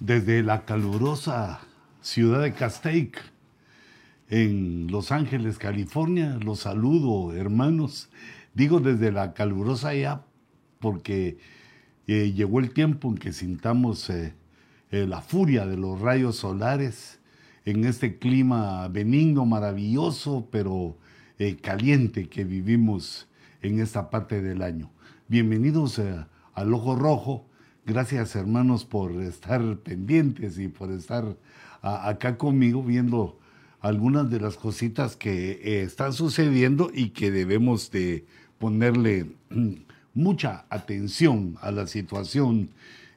desde la calurosa ciudad de Castaic, en Los Ángeles, California. Los saludo, hermanos. Digo desde la calurosa ya porque eh, llegó el tiempo en que sintamos eh, eh, la furia de los rayos solares en este clima benigno, maravilloso, pero caliente que vivimos en esta parte del año. Bienvenidos al Ojo Rojo Gracias hermanos por estar pendientes y por estar acá conmigo viendo algunas de las cositas que eh, están sucediendo y que debemos de ponerle mucha atención a la situación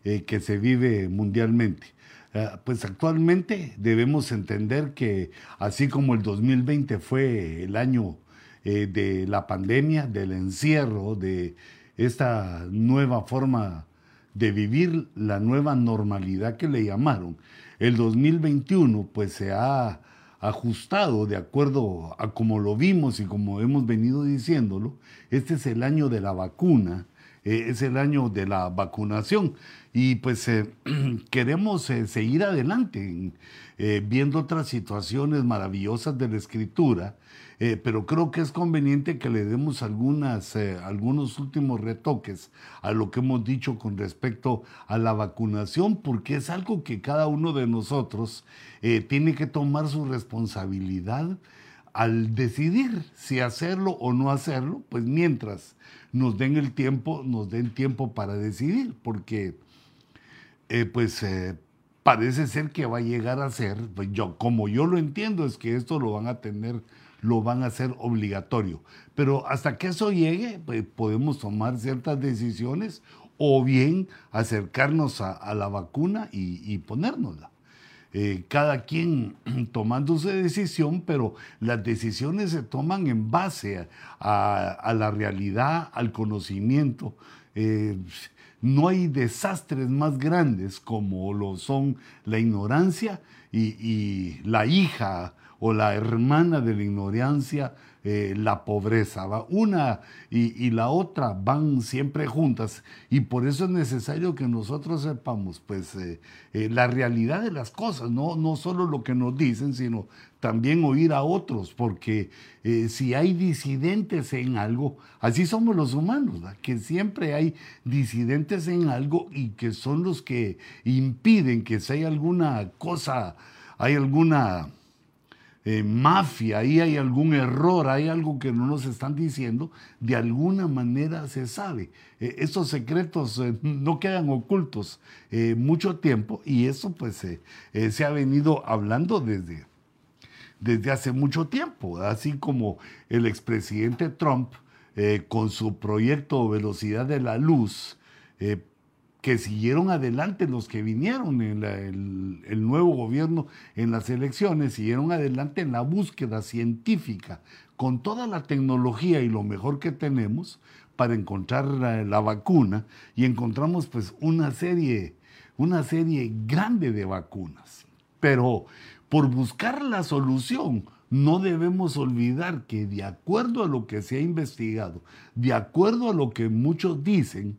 eh, que se vive mundialmente. Ah, pues actualmente debemos entender que así como el 2020 fue el año eh, de la pandemia, del encierro, de esta nueva forma de vivir la nueva normalidad que le llamaron. El 2021 pues se ha ajustado de acuerdo a como lo vimos y como hemos venido diciéndolo. Este es el año de la vacuna, eh, es el año de la vacunación y pues eh, queremos eh, seguir adelante viendo otras situaciones maravillosas de la escritura eh, pero creo que es conveniente que le demos algunas, eh, algunos últimos retoques a lo que hemos dicho con respecto a la vacunación, porque es algo que cada uno de nosotros eh, tiene que tomar su responsabilidad al decidir si hacerlo o no hacerlo, pues mientras nos den el tiempo, nos den tiempo para decidir, porque pues parece ser que va a llegar a ser, pues yo, como yo lo entiendo, es que esto lo van a tener lo van a hacer obligatorio. Pero hasta que eso llegue, pues, podemos tomar ciertas decisiones o bien acercarnos a, la vacuna y, ponérnosla. Eh, cada quien tomando su decisión, pero las decisiones se toman en base a, la realidad, al conocimiento. Eh, no hay desastres más grandes como lo son la ignorancia y la hija o la hermana de la ignorancia, eh, la pobreza. ¿va? Una y, la otra van siempre juntas y por eso es necesario que nosotros sepamos pues, eh, eh, la realidad de las cosas, ¿no? no solo lo que nos dicen, sino también oír a otros, porque si hay disidentes en algo, así somos los humanos, que siempre hay disidentes en algo y que son los que impiden que si hay alguna cosa, hay alguna eh, mafia, hay algún error, hay algo que no nos están diciendo, de alguna manera se sabe. Eh, estos secretos eh, no quedan ocultos mucho tiempo y eso pues se ha venido hablando desde, desde hace mucho tiempo, así como el expresidente Trump con su proyecto Velocidad de la Luz, que siguieron adelante los que vinieron en el, nuevo gobierno en las elecciones, siguieron adelante en la búsqueda científica con toda la tecnología y lo mejor que tenemos para encontrar la, vacuna y encontramos pues una serie, una serie grande de vacunas. Pero por buscar la solución, no debemos olvidar que de acuerdo a lo que se ha investigado, de acuerdo a lo que muchos dicen,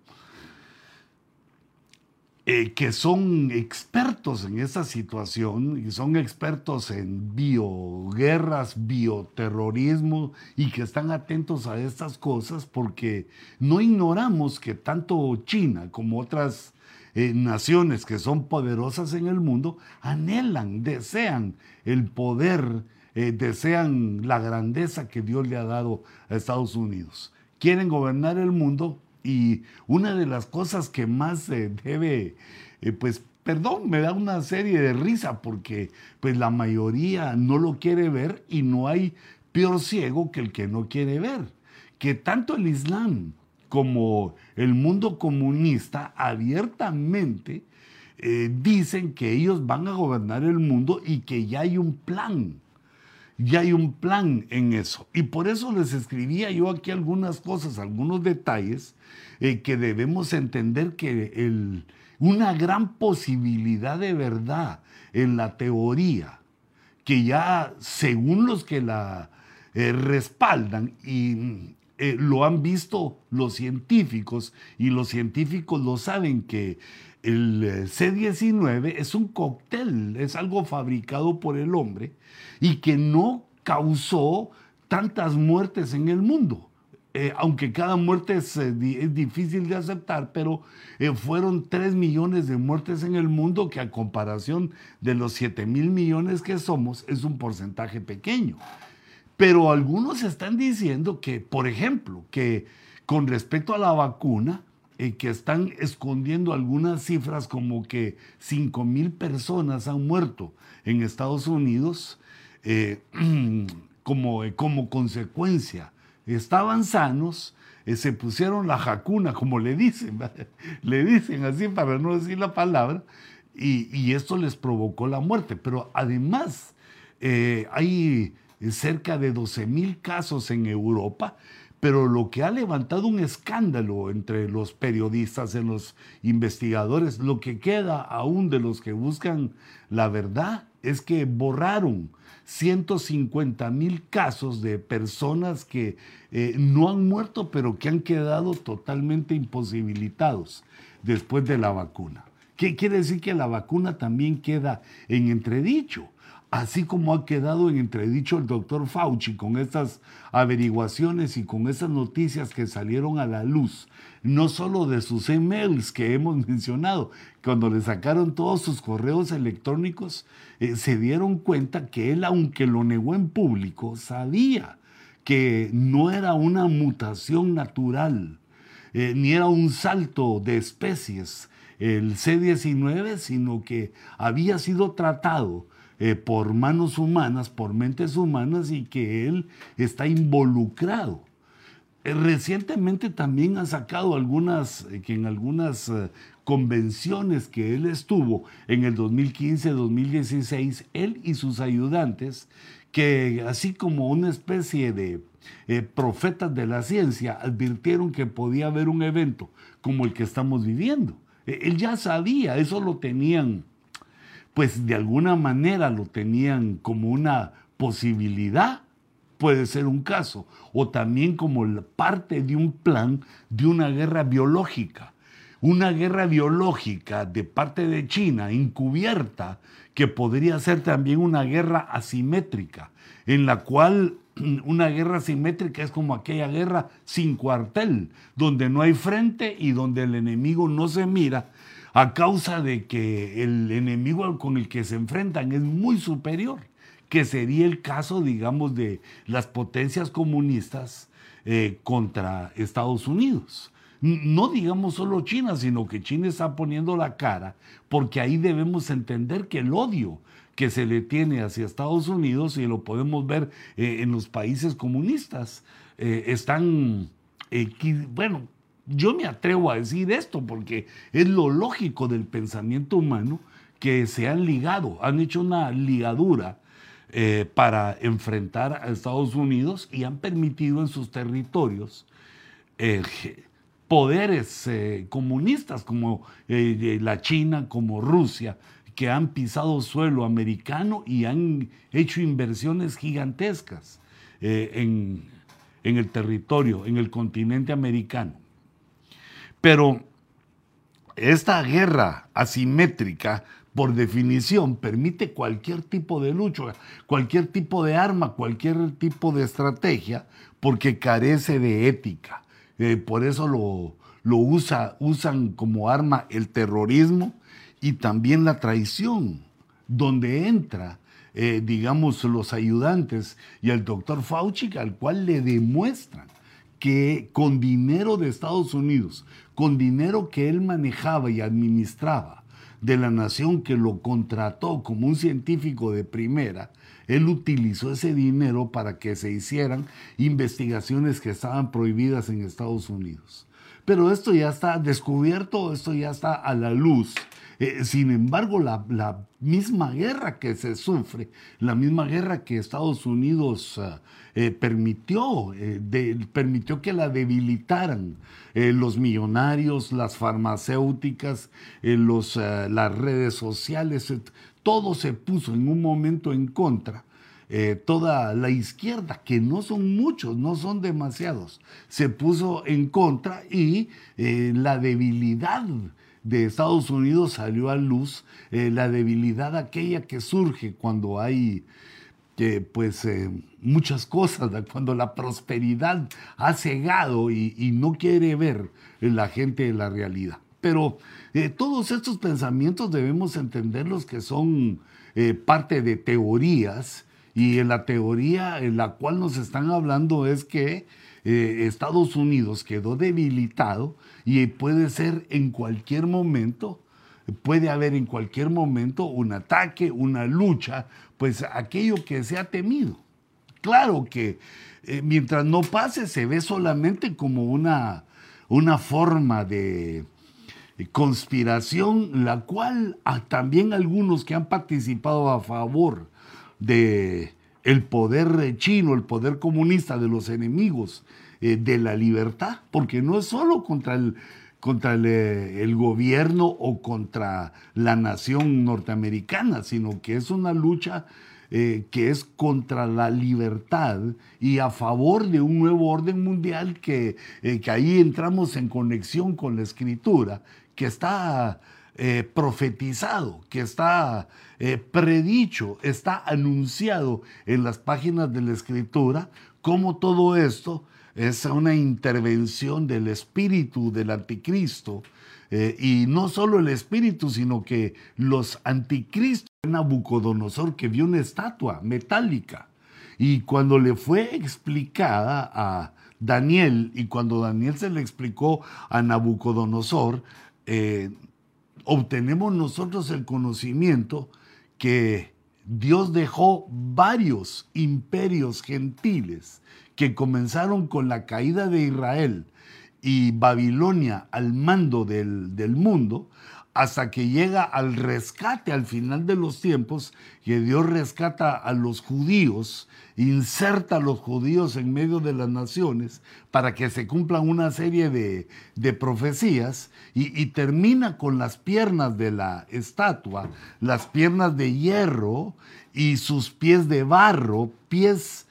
eh, que son expertos en esa situación y son expertos en bioguerras, bioterrorismo y que están atentos a estas cosas porque no ignoramos que tanto China como otras eh, naciones que son poderosas en el mundo anhelan, desean el poder, eh, desean la grandeza que Dios le ha dado a Estados Unidos. Quieren gobernar el mundo y una de las cosas que más se debe, eh, pues, perdón, me da una serie de risa porque pues la mayoría no lo quiere ver y no hay peor ciego que el que no quiere ver. Que tanto el Islam como el mundo comunista abiertamente eh, dicen que ellos van a gobernar el mundo y que ya hay un plan ya hay un plan en eso. Y por eso les escribía yo aquí algunas cosas, algunos detalles eh, que debemos entender que el, una gran posibilidad de verdad en la teoría, que ya según los que la eh, respaldan y eh, lo han visto los científicos y los científicos lo saben que el eh, C-19 es un cóctel, es algo fabricado por el hombre y que no causó tantas muertes en el mundo. Eh, aunque cada muerte es, difícil de aceptar, pero fueron 3 millones de muertes en el mundo que a comparación de los 7 mil millones que somos es un porcentaje pequeño. Pero algunos están diciendo que, por ejemplo, que con respecto a la vacuna, eh, que están escondiendo algunas cifras como que 5 mil personas han muerto en Estados Unidos eh, como, eh, como consecuencia. Estaban sanos, se pusieron la jacuna, como le dicen, le dicen así para no decir la palabra, y, y esto les provocó la muerte. Pero además hay cerca de 12 mil casos en Europa, pero lo que ha levantado un escándalo entre los periodistas, en los investigadores, lo que queda aún de los que buscan la verdad es que borraron 150 mil casos de personas que eh, no han muerto, pero que han quedado totalmente imposibilitados después de la vacuna. ¿Qué quiere decir que la vacuna también queda en entredicho? Así como ha quedado en entredicho el doctor Fauci con estas averiguaciones y con esas noticias que salieron a la luz, no solo de sus emails que hemos mencionado, cuando le sacaron todos sus correos electrónicos, eh, se dieron cuenta que él, aunque lo negó en público, sabía que no era una mutación natural, eh, ni era un salto de especies el C-19, sino que había sido tratado eh, por manos humanas, por mentes humanas y que él está involucrado. Eh, recientemente también ha sacado algunas, eh, que en algunas convenciones que él estuvo en el 2015-2016, él y sus ayudantes, que así como una especie de profetas de la ciencia, advirtieron que podía haber un evento como el que estamos viviendo. él ya sabía, eso lo tenían pues de alguna manera lo tenían como una posibilidad, puede ser un caso, o también como parte de un plan de una guerra biológica. Una guerra biológica de parte de China encubierta que podría ser también una guerra asimétrica, en la cual una guerra asimétrica es como aquella guerra sin cuartel, donde no hay frente y donde el enemigo no se mira, a causa de que el enemigo con el que se enfrentan es muy superior, que sería el caso, digamos, de las potencias comunistas eh, contra Estados Unidos. No digamos solo China, sino que China está poniendo la cara, porque ahí debemos entender que el odio que se le tiene hacia Estados Unidos, y lo podemos ver eh, en los países comunistas, eh, están, bueno, yo me atrevo a decir esto porque es lo lógico del pensamiento humano que se han ligado, han hecho una ligadura eh, para enfrentar a Estados Unidos y han permitido en sus territorios eh, poderes eh, comunistas como la China, como Rusia, que han pisado suelo americano y han hecho inversiones gigantescas en el territorio, en el continente americano. Pero esta guerra asimétrica, por definición, permite cualquier tipo de lucha, cualquier tipo de arma, cualquier tipo de estrategia, porque carece de ética. Eh, por eso lo, lo usa, usan como arma el terrorismo y también la traición, donde entra, eh, digamos, los ayudantes y el doctor Fauci, al cual le demuestran que con dinero de Estados Unidos, con dinero que él manejaba y administraba de la nación que lo contrató como un científico de primera, él utilizó ese dinero para que se hicieran investigaciones que estaban prohibidas en Estados Unidos. Pero esto ya está descubierto, esto ya está a la luz. Eh, sin embargo, la, misma guerra que se sufre, la misma guerra que Estados Unidos ah, eh, permitió, eh, permitió que la debilitaran los millonarios, las farmacéuticas, los, las redes sociales, todo se puso en un momento en contra. eh, toda la izquierda, que no son muchos, no son demasiados, se puso en contra y eh, la debilidad de Estados Unidos salió a luz, eh, la debilidad aquella que surge cuando hay pues muchas cosas, cuando la prosperidad ha cegado y, y no quiere ver la gente la realidad. Pero todos estos pensamientos debemos entenderlos que son parte de teorías y en la teoría en la cual nos están hablando es que eh, Estados Unidos quedó debilitado y puede ser en cualquier momento, puede haber en cualquier momento un ataque, una lucha, pues aquello que se ha temido. Claro que eh, mientras no pase se ve solamente como una, una forma de, conspiración, la cual también algunos que han participado a favor de el poder chino, el poder comunista de los enemigos eh, de la libertad, porque no es solo contra el, contra eh, el, gobierno o contra la nación norteamericana, sino que es una lucha eh, que es contra la libertad y a favor de un nuevo orden mundial que, que ahí entramos en conexión con la escritura, que está eh, profetizado, que está eh, predicho, está anunciado en las páginas de la escritura, como todo esto es una intervención del espíritu del anticristo. Eh, y no solo el espíritu, sino que los anticristos, Nabucodonosor que vio una estatua metálica y cuando le fue explicada a Daniel y cuando Daniel se le explicó a Nabucodonosor, obtenemos nosotros el conocimiento que Dios dejó varios imperios gentiles que comenzaron con la caída de Israel y Babilonia al mando del, del mundo, hasta que llega al rescate al final de los tiempos, que Dios rescata a los judíos, inserta a los judíos en medio de las naciones para que se cumplan una serie de, profecías y, y, termina con las piernas de la estatua, las piernas de hierro y sus pies de barro, pies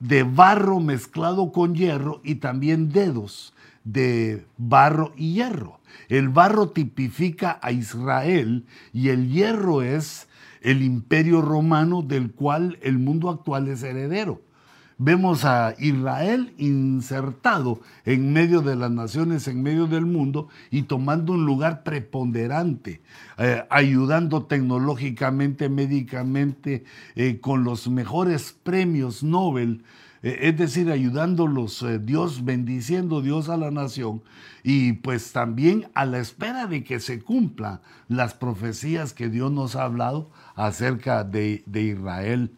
de barro mezclado con hierro y también dedos de barro y hierro. El barro tipifica a Israel y el hierro es el imperio romano del cual el mundo actual es heredero. Vemos a Israel insertado en medio de las naciones, en medio del mundo y tomando un lugar preponderante, eh, ayudando tecnológicamente, médicamente, eh, con los mejores premios Nobel es decir, ayudándolos eh, Dios, bendiciendo Dios a la nación y pues también a la espera de que se cumplan las profecías que Dios nos ha hablado acerca de, Israel.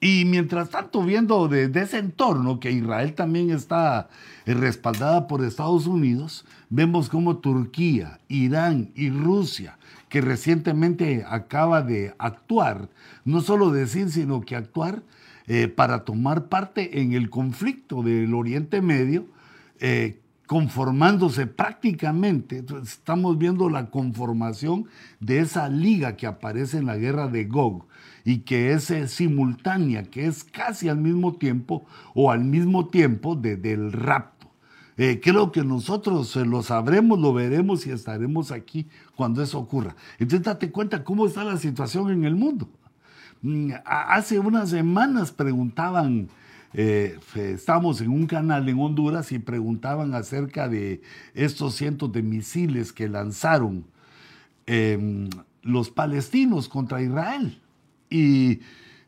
Y mientras tanto, viendo desde ese entorno que Israel también está eh, respaldada por Estados Unidos, vemos como Turquía, Irán y Rusia, que recientemente acaba de actuar, no solo decir, sino que actuar eh, para tomar parte en el conflicto del Oriente Medio, eh, conformándose prácticamente, estamos viendo la conformación de esa liga que aparece en la guerra de Gog y que es eh, simultánea, que es casi al mismo tiempo o al mismo tiempo del rapto. creo que nosotros lo sabremos, lo veremos y estaremos aquí cuando eso ocurra. Entonces date cuenta cómo está la situación en el mundo. Mm, hace unas semanas preguntaban, eh, estamos en un canal en Honduras y preguntaban acerca de estos cientos de misiles que lanzaron em, los palestinos contra Israel. Y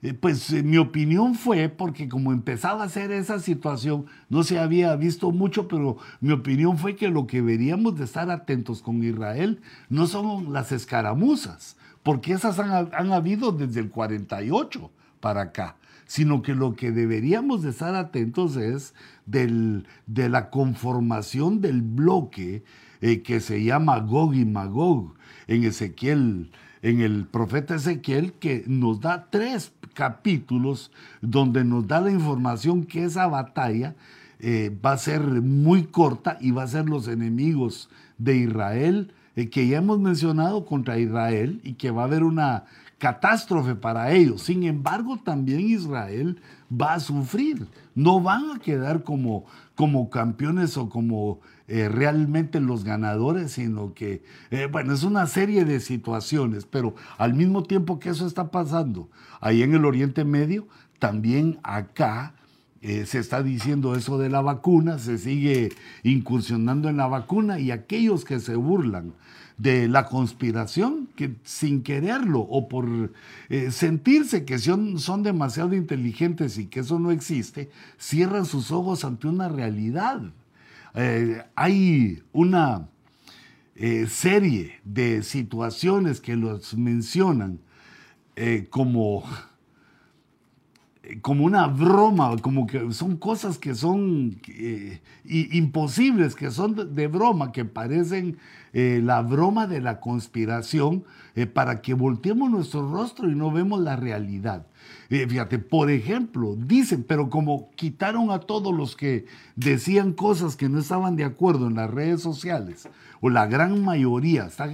eh, pues eh, mi opinión fue, porque como empezaba a ser esa situación, no se había visto mucho, pero mi opinión fue que lo que deberíamos de estar atentos con Israel no son las escaramuzas, porque esas han, habido desde el 48 para acá, sino que lo que deberíamos de estar atentos es del, de la conformación del bloque eh, que se llama Gog y Magog en Ezequiel, en el profeta Ezequiel, que nos da tres capítulos donde nos da la información que esa batalla eh, va a ser muy corta y va a ser los enemigos de Israel eh, que ya hemos mencionado contra Israel y que va a haber una catástrofe para ellos. Sin embargo, también Israel va a sufrir. No van a quedar como, como campeones o como eh, realmente los ganadores, sino que, eh, bueno, es una serie de situaciones, pero al mismo tiempo que eso está pasando ahí en el Oriente Medio, también acá eh, se está diciendo eso de la vacuna, se sigue incursionando en la vacuna y aquellos que se burlan de la conspiración, que sin quererlo o por eh, sentirse que son, son demasiado inteligentes y que eso no existe, cierran sus ojos ante una realidad. Eh, hay una serie de situaciones que los mencionan como como una broma, como que son cosas que son eh, imposibles, que son de, broma, que parecen eh, la broma de la conspiración, eh, para que volteemos nuestro rostro y no vemos la realidad. fíjate, por ejemplo, dicen, pero como quitaron a todos los que decían cosas que no estaban de acuerdo en las redes sociales, o la gran mayoría está,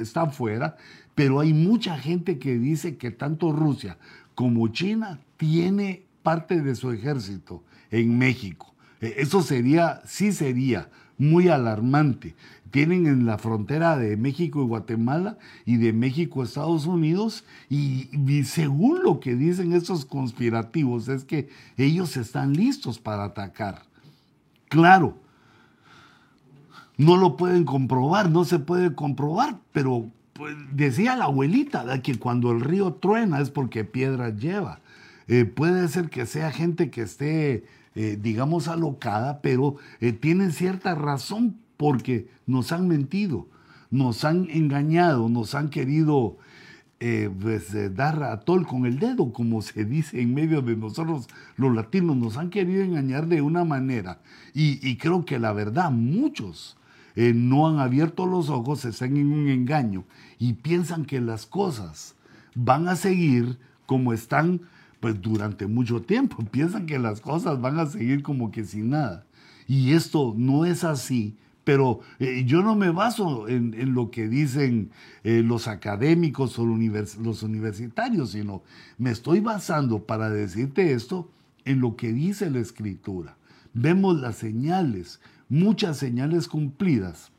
está fuera, pero hay mucha gente que dice que tanto Rusia como China tiene parte de su ejército en México. E, eso sería, sí sería muy alarmante. Tienen en la frontera de México y Guatemala y de México Estados Unidos y, según lo que dicen esos conspirativos es que ellos están listos para atacar. Claro, no lo pueden comprobar, no se puede comprobar, pero pues, decía la abuelita que cuando el río truena es porque piedras lleva. Eh, puede ser que sea gente que esté, eh, digamos, alocada, pero eh, tienen cierta razón porque nos han mentido, nos han engañado, nos han querido pues, dar a con el dedo, como se dice en medio de nosotros los latinos, nos han querido engañar de una manera. y creo que la verdad, muchos eh, no han abierto los ojos, están en un engaño y piensan que las cosas van a seguir como están pues durante mucho tiempo. Piensan que las cosas van a seguir como que sin nada. Y esto no es así. Pero eh, yo no me baso en, lo que dicen eh, los académicos o los universitarios, sino me estoy basando para decirte esto en lo que dice la escritura. Vemos las señales, muchas señales cumplidas.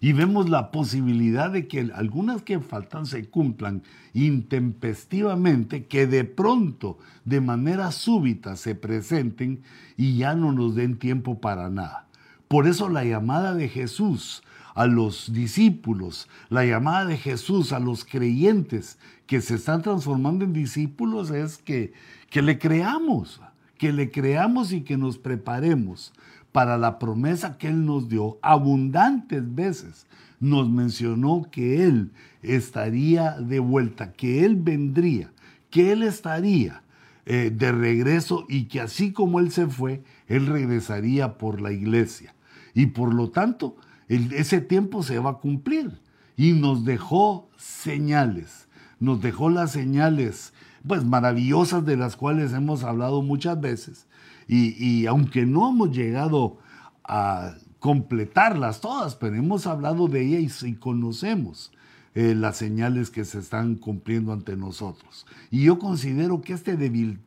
Y vemos la posibilidad de que algunas que faltan se cumplan intempestivamente, que de pronto, de manera súbita, se presenten y ya no nos den tiempo para nada. Por eso la llamada de Jesús a los discípulos, la llamada de Jesús a los creyentes que se están transformando en discípulos es que, que le creamos, que le creamos y que nos preparemos para la promesa que Él nos dio abundantes veces. Nos mencionó que Él estaría de vuelta, que Él vendría, que Él estaría eh, de regreso y que así como Él se fue, Él regresaría por la iglesia. Y por lo tanto, ese tiempo se va a cumplir. Y nos dejó señales, nos dejó las señales pues maravillosas de las cuales hemos hablado muchas veces. Y, aunque no hemos llegado a completarlas todas, pero hemos hablado de ellas y, conocemos eh, las señales que se están cumpliendo ante nosotros. Y yo considero que este debil,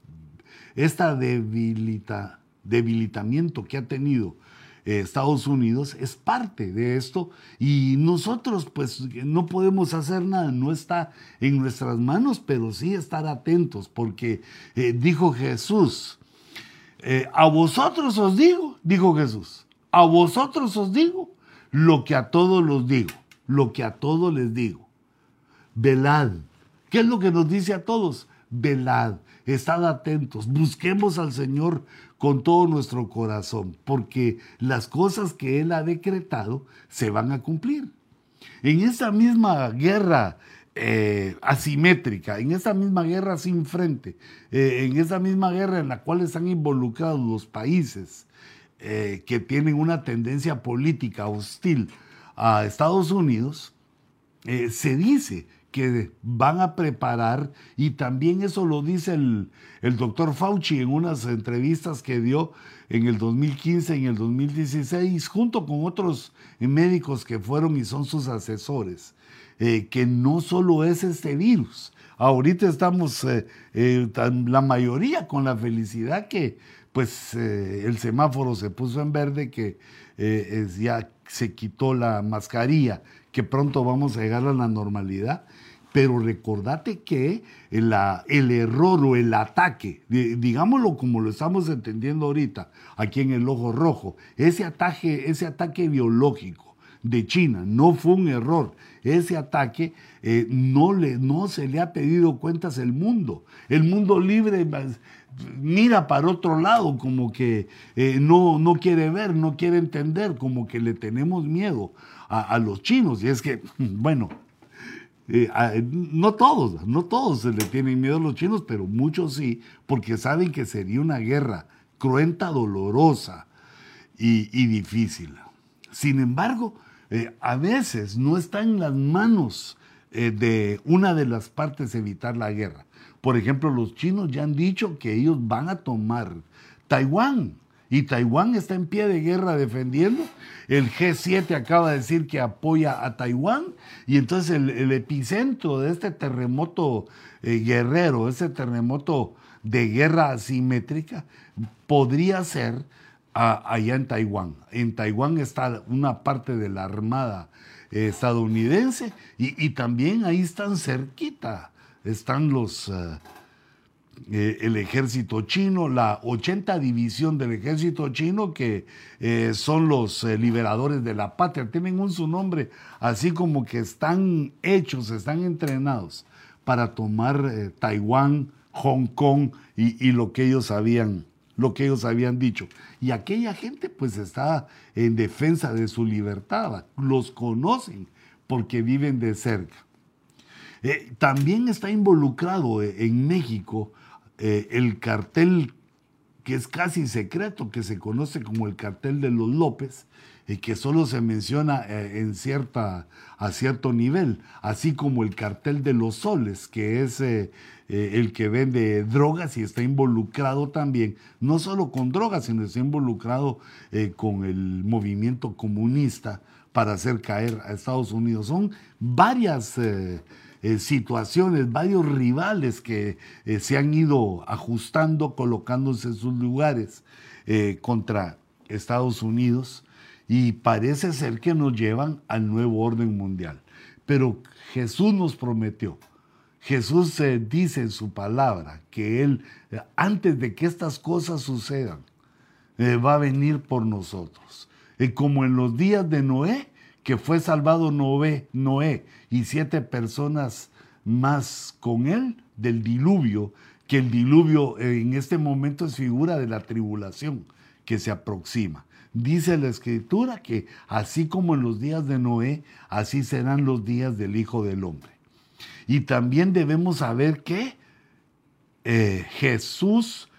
esta debilita, debilitamiento que ha tenido Estados Unidos es parte de esto y nosotros pues no podemos hacer nada, no está en nuestras manos, pero sí estar atentos porque eh, dijo Jesús, eh, a vosotros os digo, dijo Jesús, a vosotros os digo lo que a todos los digo, lo que a todos les digo. Velad. ¿Qué es lo que nos dice a todos? Velad, estad atentos, busquemos al Señor con todo nuestro corazón, porque las cosas que Él ha decretado se van a cumplir. En esa misma guerra eh, asimétrica, en esa misma guerra sin frente, eh, en esa misma guerra en la cual están involucrados los países eh, que tienen una tendencia política hostil a Estados Unidos, se dice que van a preparar, y también eso lo dice el, el doctor Fauci en unas entrevistas que dio en el 2015, en el 2016, junto con otros médicos que fueron y son sus asesores, eh, que no solo es este virus. Ahorita estamos eh, eh, la mayoría con la felicidad que pues el semáforo se puso en verde, que ya se quitó la mascarilla, que pronto vamos a llegar a la normalidad pero recordate que el error o el ataque, digámoslo como lo estamos entendiendo ahorita, aquí en el ojo rojo, ese ataque, ese ataque biológico de China no fue un error. Ese ataque eh, no, le, no se le ha pedido cuentas el mundo. El mundo libre mira para otro lado, como que eh, no, no quiere ver, no quiere entender, como que le tenemos miedo a los chinos. Y es que, bueno, eh, no todos, no todos se le tienen miedo a los chinos, pero muchos sí, porque saben que sería una guerra cruenta, dolorosa y, difícil. Sin embargo, eh, a veces no está en las manos eh, de una de las partes evitar la guerra. Por ejemplo, los chinos ya han dicho que ellos van a tomar Taiwán y Taiwán está en pie de guerra defendiendo. El G7 acaba de decir que apoya a Taiwán y entonces el, epicentro de este terremoto eh, guerrero, ese terremoto de guerra asimétrica, podría ser allá en Taiwán. En Taiwán está una parte de la Armada eh, estadounidense y, también ahí están cerquita, están los... Eh, eh, el ejército chino, la 80 división del ejército chino, que eh, son los eh, liberadores de la patria, tienen un su nombre, así como que están hechos, están entrenados para tomar Taiwán, Hong Kong y, lo que ellos habían lo que ellos habían dicho. Y aquella gente pues está en defensa de su libertad, los conocen porque viven de cerca. también está involucrado en México eh, el cartel que es casi secreto, que se conoce como el cartel de los López, y que solo se menciona eh, en cierta, a cierto nivel, así como el cartel de los soles, que es eh, el que vende drogas y está involucrado también, no solo con drogas, sino está involucrado con el movimiento comunista para hacer caer a Estados Unidos. Son varias eh, situaciones, varios rivales que eh, se han ido ajustando, colocándose en sus lugares eh, contra Estados Unidos y parece ser que nos llevan al nuevo orden mundial. Pero Jesús nos prometió, Jesús dice en su palabra que Él, antes de que estas cosas sucedan, va a venir por nosotros. como en los días de Noé, que fue salvado Noé, Noé y siete personas más con él del diluvio, que el diluvio en este momento es figura de la tribulación que se aproxima. Dice la escritura que así como en los días de Noé, así serán los días del Hijo del Hombre. Y también debemos saber que eh, Jesús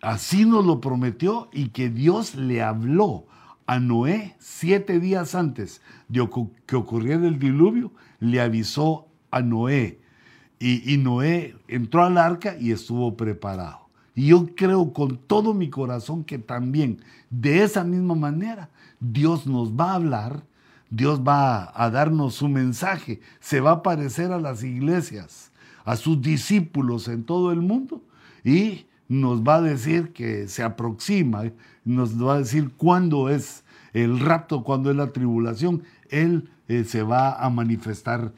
así nos lo prometió y que Dios le habló a Noé siete días antes de que ocurriera el diluvio, le avisó a Noé. Y, Noé entró al arca y estuvo preparado. Y yo creo con todo mi corazón que también de esa misma manera Dios nos va a hablar, Dios va a darnos su mensaje, se va a aparecer a las iglesias, a sus discípulos en todo el mundo y nos va a decir que se aproxima, nos va a decir cuándo es el rapto, cuándo es la tribulación. Él eh, se va a manifestar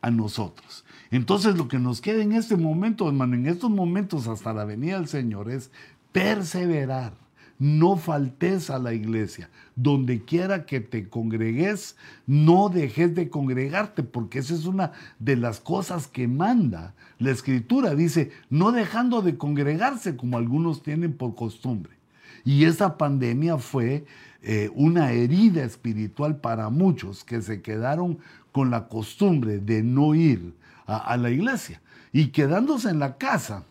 a nosotros. Entonces lo que nos queda en este momento, hermano, en estos momentos hasta la venida del Señor es perseverar. No faltes a la iglesia. Donde quiera que te congregues, no dejes de congregarte, porque esa es una de las cosas que manda la escritura. Dice, no dejando de congregarse como algunos tienen por costumbre. Y esa pandemia fue eh, una herida espiritual para muchos que se quedaron con la costumbre de no ir a, la iglesia. Y quedándose en la casa,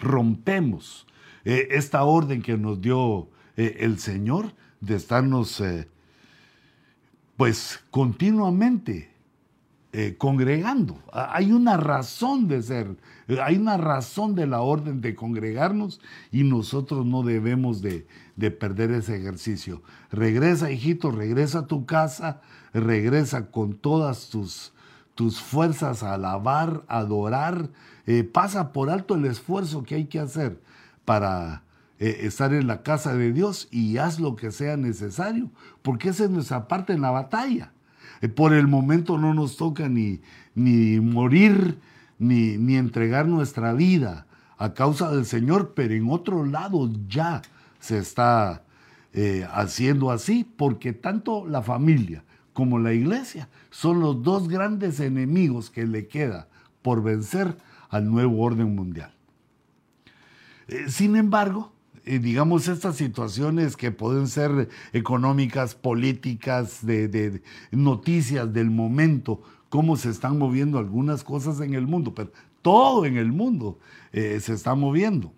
rompemos eh, esta orden que nos dio eh, el Señor de estarnos pues continuamente eh, congregando. Hay una razón de ser, hay una razón de la orden de congregarnos y nosotros no debemos de, de perder ese ejercicio. Regresa, hijito, regresa a tu casa, regresa con todas tus, tus fuerzas a alabar, a adorar. Eh, pasa por alto el esfuerzo que hay que hacer para eh, estar en la casa de Dios y haz lo que sea necesario, porque esa es nuestra parte en la batalla. Eh, por el momento no nos toca ni, ni morir, ni, ni entregar nuestra vida a causa del Señor, pero en otro lado ya se está eh, haciendo así, porque tanto la familia como la iglesia son los dos grandes enemigos que le queda por vencer al nuevo orden mundial. Eh, sin embargo, digamos, estas situaciones que pueden ser económicas, políticas, de, noticias del momento, cómo se están moviendo algunas cosas en el mundo, pero todo en el mundo eh, se está moviendo.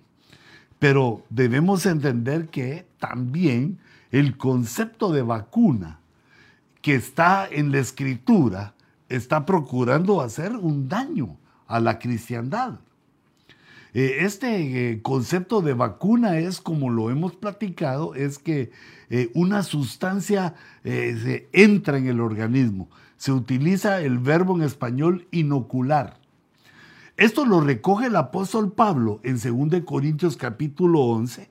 Pero debemos entender que también el concepto de vacuna que está en la escritura está procurando hacer un daño a la cristiandad. Eh, este eh, concepto de vacuna es, como lo hemos platicado, es que eh, una sustancia se entra en el organismo. Se utiliza el verbo en español inocular. Esto lo recoge el apóstol Pablo en 2 Corintios capítulo 11,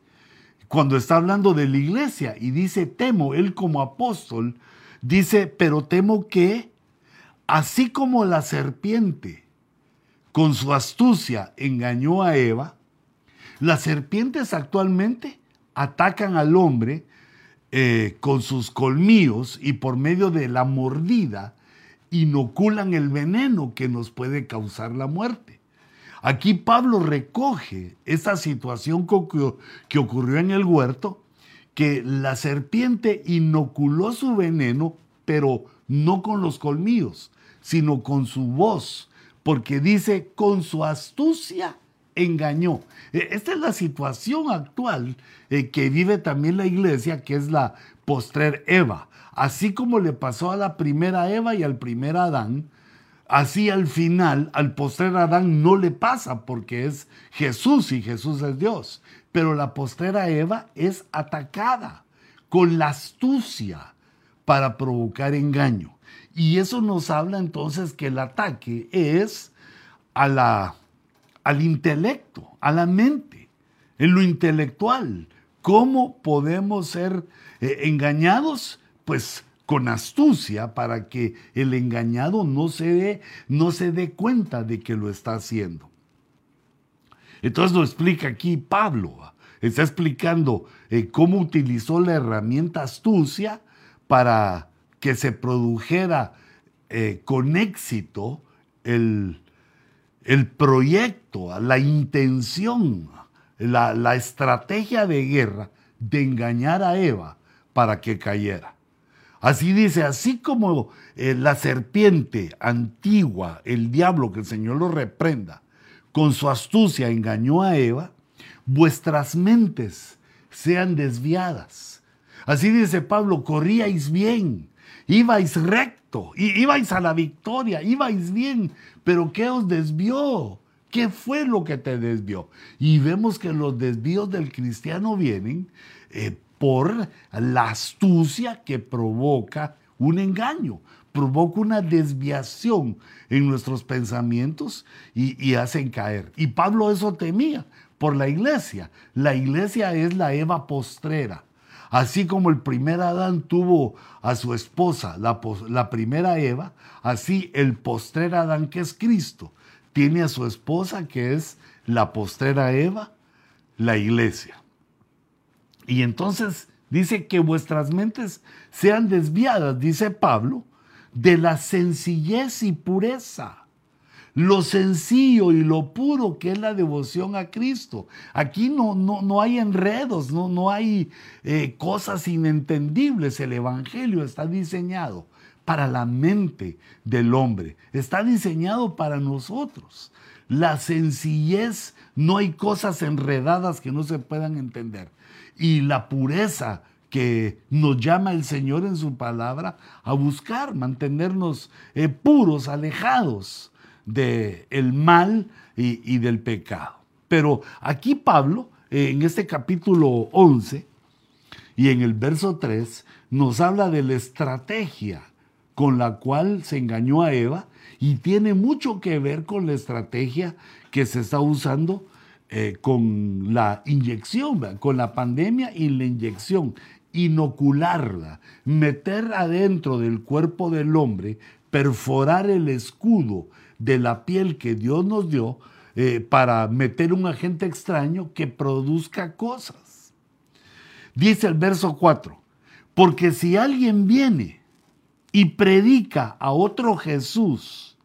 cuando está hablando de la iglesia y dice, temo, él como apóstol, dice, pero temo que, así como la serpiente, con su astucia engañó a Eva, las serpientes actualmente atacan al hombre eh, con sus colmillos y por medio de la mordida inoculan el veneno que nos puede causar la muerte. Aquí Pablo recoge esa situación que ocurrió en el huerto, que la serpiente inoculó su veneno, pero no con los colmillos, sino con su voz, porque dice, con su astucia engañó. E, esta es la situación actual eh, que vive también la iglesia, que es la postrer Eva. Así como le pasó a la primera Eva y al primer Adán, así al final, al postrer Adán no le pasa porque es Jesús y Jesús es Dios. Pero la postrera Eva es atacada con la astucia para provocar engaño. Y eso nos habla entonces que el ataque es a la, al intelecto, a la mente, en lo intelectual. ¿Cómo podemos ser eh, engañados? Pues con astucia para que el engañado no se, dé, no se dé cuenta de que lo está haciendo. Entonces lo explica aquí Pablo. Está explicando eh, cómo utilizó la herramienta astucia para que se produjera eh, con éxito el, el, proyecto, la intención, la, estrategia de guerra de engañar a Eva para que cayera. Así dice, así como eh, la serpiente antigua, el diablo, que el Señor lo reprenda, con su astucia engañó a Eva, vuestras mentes sean desviadas. Así dice Pablo, corríais bien, ibais recto, ibais a la victoria, ibais bien, pero ¿qué os desvió? ¿Qué fue lo que te desvió? Y vemos que los desvíos del cristiano vienen eh, por la astucia que provoca un engaño, provoca una desviación en nuestros pensamientos y, y hacen caer. Y Pablo eso temía por la iglesia. La iglesia es la Eva postrera Así como el primer Adán tuvo a su esposa, la, primera Eva, así el postrer Adán, que es Cristo, tiene a su esposa, que es la postrera Eva, la iglesia. Y entonces dice que vuestras mentes sean desviadas, dice Pablo, de la sencillez y pureza lo sencillo y lo puro que es la devoción a Cristo. Aquí no, no, no hay enredos, no, no hay eh, cosas inentendibles. El Evangelio está diseñado para la mente del hombre, está diseñado para nosotros. La sencillez, no hay cosas enredadas que no se puedan entender. Y la pureza, que nos llama el Señor en su palabra a buscar, mantenernos eh, puros, alejados del el mal y, del pecado. Pero aquí Pablo, en este capítulo 11 y en el verso 3, nos habla de la estrategia con la cual se engañó a Eva y tiene mucho que ver con la estrategia que se está usando eh, con la inyección, con la pandemia y la inyección, inocularla, meter adentro del cuerpo del hombre, perforar el escudo de la piel que Dios nos dio eh, para meter un agente extraño que produzca cosas. Dice el verso 4, porque si alguien viene y predica a otro Jesús,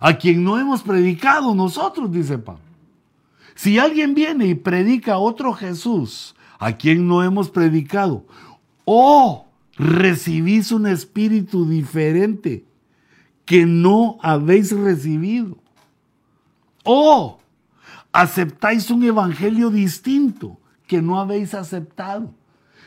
a quien no hemos predicado nosotros, dice Pablo, si alguien viene y predica a otro Jesús, a quien no hemos predicado, o recibís un espíritu diferente que no habéis recibido, o aceptáis un evangelio distinto que no habéis aceptado.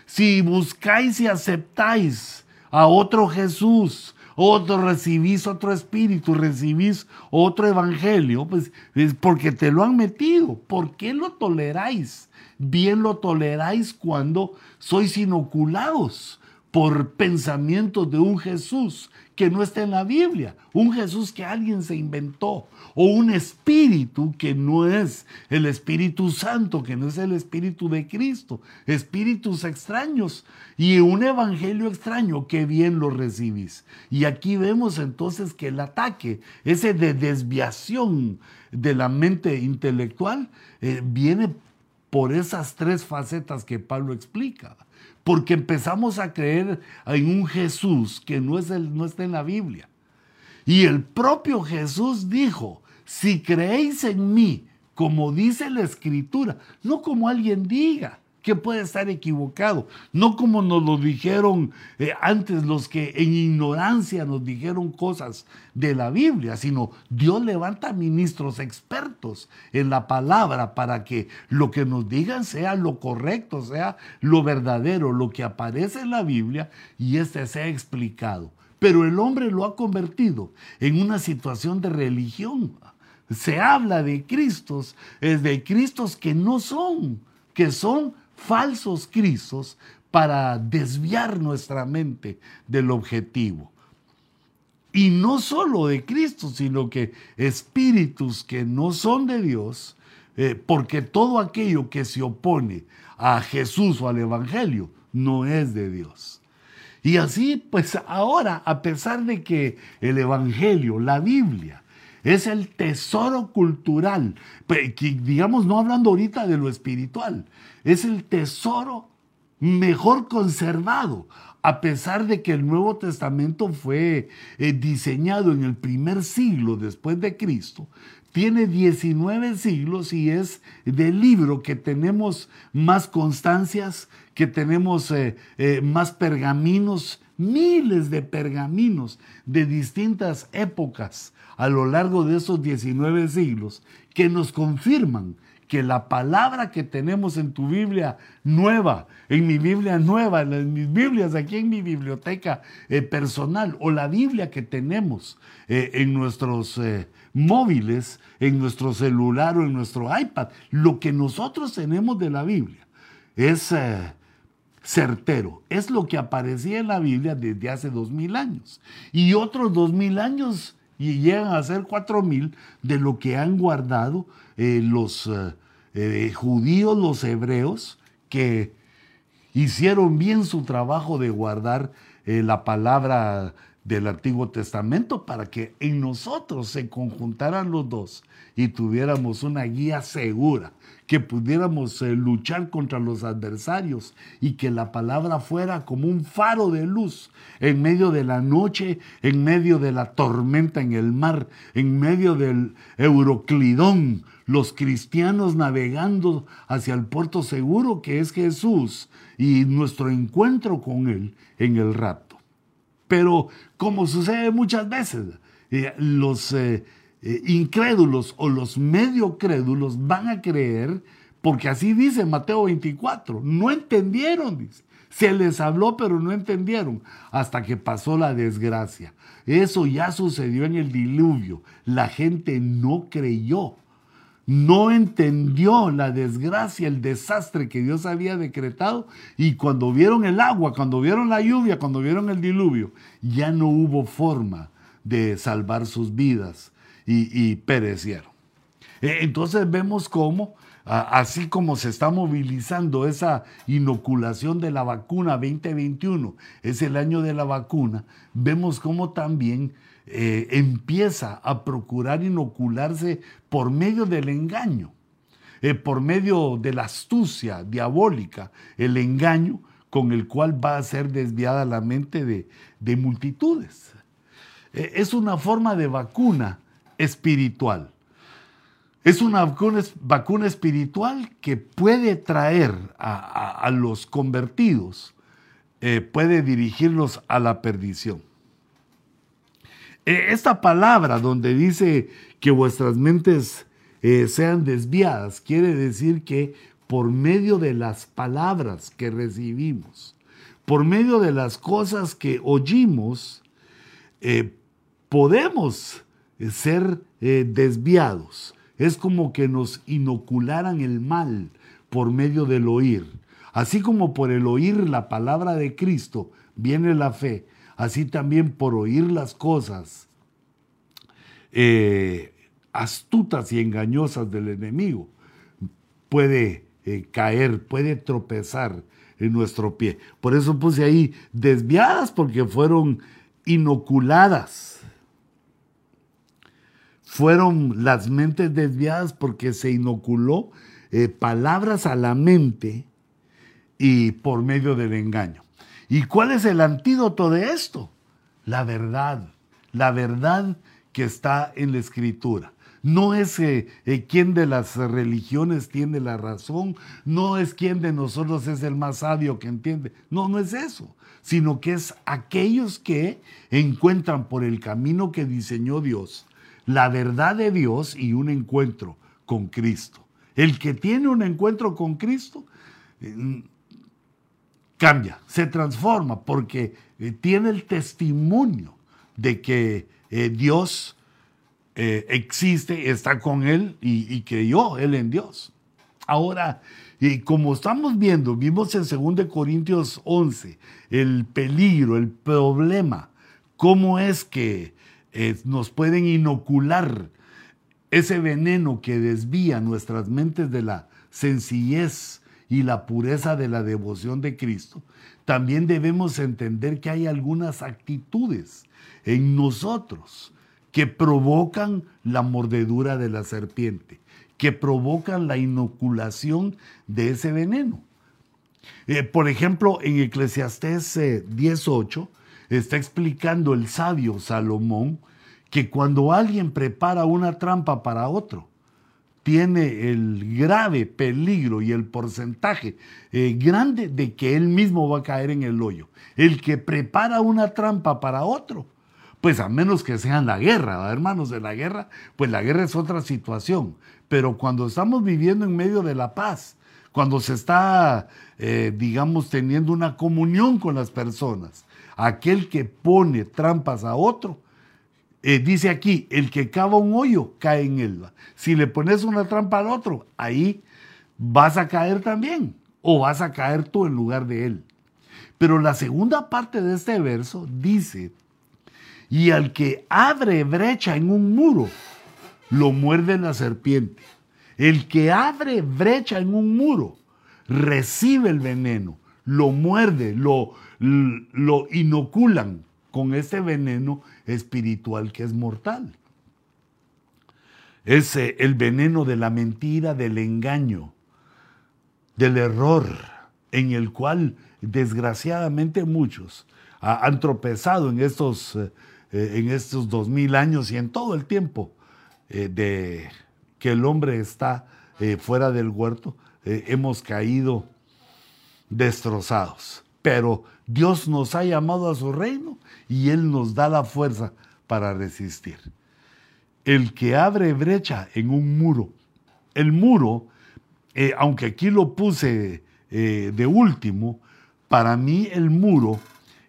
Si buscáis y aceptáis a otro Jesús, otro recibís otro espíritu, recibís otro evangelio, pues es porque te lo han metido. ¿Por qué lo toleráis? Bien lo toleráis cuando sois inoculados por pensamientos de un Jesús que no está en la Biblia, un Jesús que alguien se inventó, o un espíritu que no es el Espíritu Santo, que no es el Espíritu de Cristo, espíritus extraños y un evangelio extraño que bien lo recibís. Y aquí vemos entonces que el ataque, ese de desviación de la mente intelectual, eh, viene por esas tres facetas que Pablo explica porque empezamos a creer en un Jesús que no, es el, no está en la Biblia. Y el propio Jesús dijo, si creéis en mí, como dice la escritura, no como alguien diga, que puede estar equivocado, no como nos lo dijeron eh, antes los que en ignorancia nos dijeron cosas de la Biblia, sino Dios levanta ministros expertos en la palabra para que lo que nos digan sea lo correcto, sea lo verdadero, lo que aparece en la Biblia y este sea explicado. Pero el hombre lo ha convertido en una situación de religión. Se habla de Cristos, es de Cristos que no son, que son falsos cristos para desviar nuestra mente del objetivo. Y no solo de Cristo, sino que espíritus que no son de Dios, eh, porque todo aquello que se opone a Jesús o al Evangelio no es de Dios. Y así, pues ahora, a pesar de que el Evangelio, la Biblia, es el tesoro cultural, digamos, no hablando ahorita de lo espiritual, es el tesoro mejor conservado, a pesar de que el Nuevo Testamento fue eh, diseñado en el primer siglo después de Cristo, tiene 19 siglos y es del libro que tenemos más constancias, que tenemos eh, eh, más pergaminos, miles de pergaminos de distintas épocas a lo largo de esos 19 siglos que nos confirman que la palabra que tenemos en tu Biblia nueva, en mi Biblia nueva, en mis Biblias aquí en mi biblioteca eh, personal, o la Biblia que tenemos eh, en nuestros eh, móviles, en nuestro celular o en nuestro iPad, lo que nosotros tenemos de la Biblia es certero. Es lo que aparecía en la Biblia desde hace dos mil años. Y otros dos mil años y llegan a ser cuatro mil de lo que han guardado los eh, judíos, los hebreos, que hicieron bien su trabajo de guardar eh, la palabra del Antiguo Testamento para que en nosotros se conjuntaran los dos y tuviéramos una guía segura, que pudiéramos eh, luchar contra los adversarios y que la palabra fuera como un faro de luz en medio de la noche, en medio de la tormenta en el mar, en medio del Euroclidón, los cristianos navegando hacia el puerto seguro que es Jesús y nuestro encuentro con Él en el rapto. Pero como sucede muchas veces, eh, los eh, eh, incrédulos o los medio crédulos van a creer, porque así dice Mateo 24, no entendieron, dice. Se les habló, pero no entendieron hasta que pasó la desgracia. Eso ya sucedió en el diluvio. La gente no creyó no entendió la desgracia, el desastre que Dios había decretado y cuando vieron el agua, cuando vieron la lluvia, cuando vieron el diluvio, ya no hubo forma de salvar sus vidas y, perecieron. E, entonces vemos cómo, así como se está movilizando esa inoculación de la vacuna 2021, es el año de la vacuna, vemos cómo también eh, empieza a procurar inocularse por medio del engaño, eh, por medio de la astucia diabólica, el engaño con el cual va a ser desviada la mente de, multitudes. Eh, es una forma de vacuna espiritual. Es una vacuna, espiritual que puede traer a, los convertidos, puede dirigirlos a la perdición. Eh, esta palabra donde dice que vuestras mentes eh, sean desviadas, quiere decir que por medio de las palabras que recibimos, por medio de las cosas que oímos, eh, podemos ser desviados. Es como que nos inocularan el mal por medio del oír. Así como por el oír la palabra de Cristo viene la fe, así también por oír las cosas eh, astutas y engañosas del enemigo, puede eh, caer, puede tropezar en nuestro pie. Por eso puse ahí desviadas porque fueron inoculadas. Fueron las mentes desviadas porque se inoculó eh, palabras a la mente y por medio del engaño. ¿Y cuál es el antídoto de esto? La verdad. La verdad que está en la escritura. No es eh, eh, quién de las religiones tiene la razón, no es quién de nosotros es el más sabio que entiende. No, no es eso, sino que es aquellos que encuentran por el camino que diseñó Dios la verdad de Dios y un encuentro con Cristo. El que tiene un encuentro con Cristo eh, cambia, se transforma porque eh, tiene el testimonio de que eh, Dios eh, existe, está con él y, creyó él en Dios. Ahora, y como estamos viendo, vimos en 2 Corintios 11 el peligro, el problema, cómo es que nos pueden inocular ese veneno que desvía nuestras mentes de la sencillez y la pureza de la devoción de Cristo, también debemos entender que hay algunas actitudes en nosotros que provocan la mordedura de la serpiente, que provocan la inoculación de ese veneno. Eh, por ejemplo, en Eclesiastés 18 eh, está explicando el sabio Salomón que cuando alguien prepara una trampa para otro, tiene el grave peligro y el porcentaje eh, grande de que él mismo va a caer en el hoyo. El que prepara una trampa para otro, pues a menos que sea en la guerra, hermanos, de la guerra, pues la guerra es otra situación. Pero cuando estamos viviendo en medio de la paz, cuando se está, eh, digamos, teniendo una comunión con las personas, aquel que pone trampas a otro, eh, dice aquí, el que cava un hoyo cae en él. Si le pones una trampa al otro, ahí vas a caer también, o vas a caer tú en lugar de él. Pero la segunda parte de este verso dice, y al que abre brecha en un muro, lo muerde la serpiente. El que abre brecha en un muro, recibe el veneno, lo muerde, lo, lo inoculan con ese veneno espiritual que es mortal. Es eh, el veneno de la mentira, del engaño, del error, en el cual desgraciadamente muchos han tropezado en estos, eh, eh, en estos dos mil años y en todo el tiempo de que el hombre está fuera del huerto, hemos caído destrozados. Pero Dios nos ha llamado a su reino y Él nos da la fuerza para resistir. El que abre brecha en un muro, el muro, eh, aunque aquí lo puse eh, de último, Para mí el muro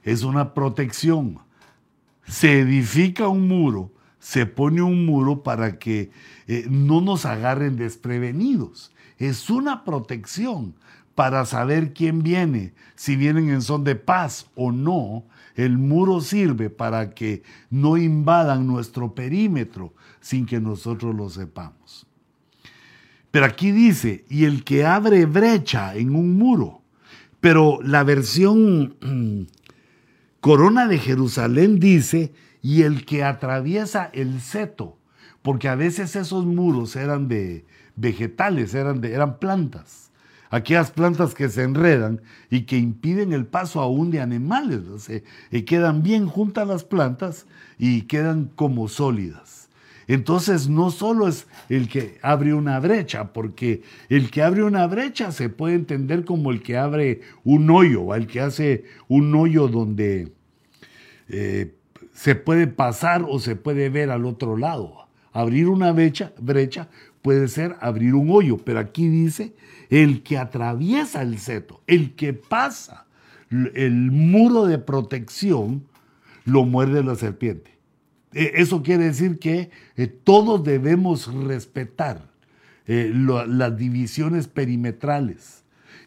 es una protección. Se edifica un muro, se pone un muro para que eh, no nos agarren desprevenidos. Es una protección para saber quién viene, si vienen en son de paz o no. El muro sirve para que no invadan nuestro perímetro sin que nosotros lo sepamos. Pero aquí dice, y el que abre brecha en un muro. Pero la versión Corona de Jerusalén dice, y el que atraviesa el seto, porque a veces esos muros eran de vegetales, eran, de, eran plantas aquellas plantas que se enredan y que impiden el paso aún de animales. y quedan bien juntas las plantas y quedan como sólidas. Entonces no solo es el que abre una brecha, porque el que abre una brecha se puede entender como el que abre un hoyo, el que hace un hoyo donde eh, se puede pasar o se puede ver al otro lado. Abrir una brecha, brecha puede ser abrir un hoyo, pero aquí dice el que atraviesa el seto, el que pasa el muro de protección, lo muerde la serpiente. E, eso quiere decir que eh, todos debemos respetar eh, las divisiones perimetrales,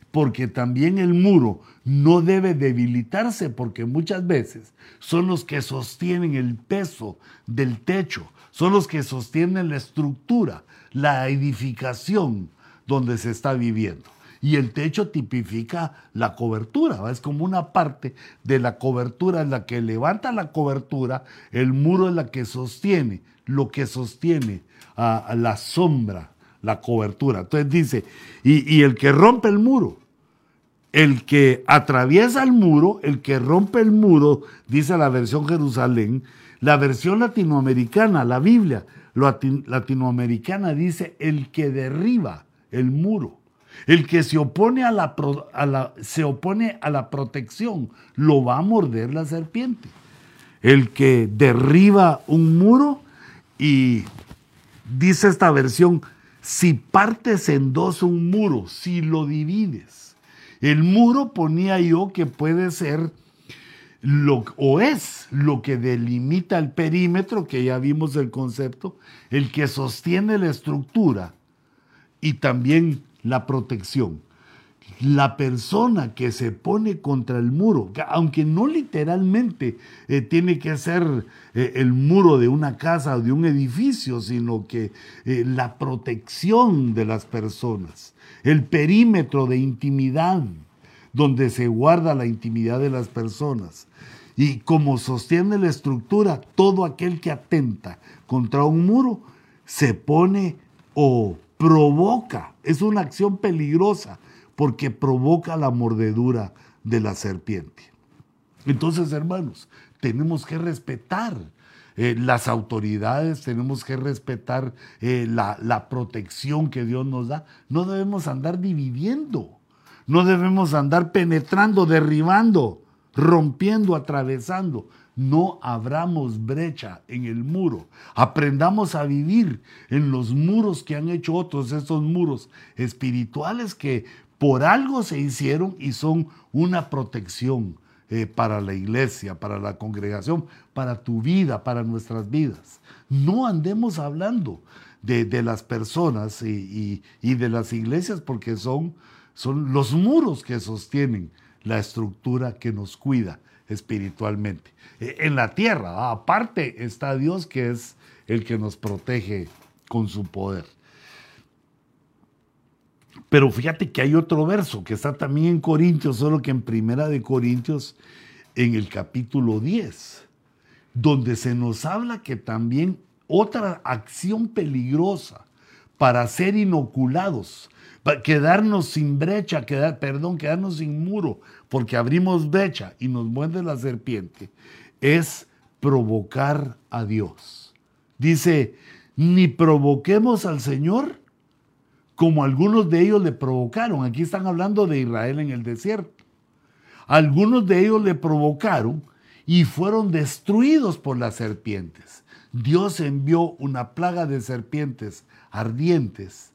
porque también el muro no debe debilitarse, porque muchas veces son los que sostienen el peso del techo, son los que sostienen la estructura, la edificación donde se está viviendo. Y el techo tipifica la cobertura, es como una parte de la cobertura, es la que levanta la cobertura, el muro es la que sostiene, lo que sostiene a, la sombra, la cobertura. Entonces dice, y, y el que rompe el muro, el que atraviesa el muro, el que rompe el muro, dice la versión Jerusalén, la versión latinoamericana, la Biblia, latinoamericana dice el que derriba el muro, el que se opone a la, se opone a la protección, lo va a morder la serpiente. El que derriba un muro y dice esta versión, si partes en dos un muro, si lo divides. El muro ponía yo que puede ser o es lo que delimita el perímetro, que ya vimos el concepto, el que sostiene la estructura y también la protección. La persona que se pone contra el muro, aunque no literalmente eh, tiene que ser eh, el muro de una casa o de un edificio, sino que eh, la protección de las personas, el perímetro de intimidad, donde se guarda la intimidad de las personas. Y como sostiene la estructura, todo aquel que atenta contra un muro se pone o provoca, es una acción peligrosa porque provoca la mordedura de la serpiente. Entonces, hermanos, tenemos que respetar eh, las autoridades, tenemos que respetar eh, la, la protección que Dios nos da. No debemos andar dividiendo. No debemos andar penetrando, derribando, rompiendo, atravesando. No abramos brecha en el muro. Aprendamos a vivir en los muros que han hecho otros, estos muros espirituales que por algo se hicieron y son una protección eh, para la iglesia, para la congregación, para tu vida, para nuestras vidas. No andemos hablando de, las personas y de las iglesias porque son son los muros que sostienen la estructura que nos cuida espiritualmente. E, en la tierra, aparte está Dios que es el que nos protege con su poder. Pero fíjate que hay otro verso que está también en Corintios, solo que en Primera de Corintios, en el capítulo 10, donde se nos habla que también otra acción peligrosa para ser inoculados quedarnos sin brecha, quedar, perdón, quedarnos sin muro, porque abrimos brecha y nos muerde la serpiente, es provocar a Dios. Dice, ni provoquemos al Señor como algunos de ellos le provocaron. Aquí están hablando de Israel en el desierto. Algunos de ellos le provocaron y fueron destruidos por las serpientes. Dios envió una plaga de serpientes ardientes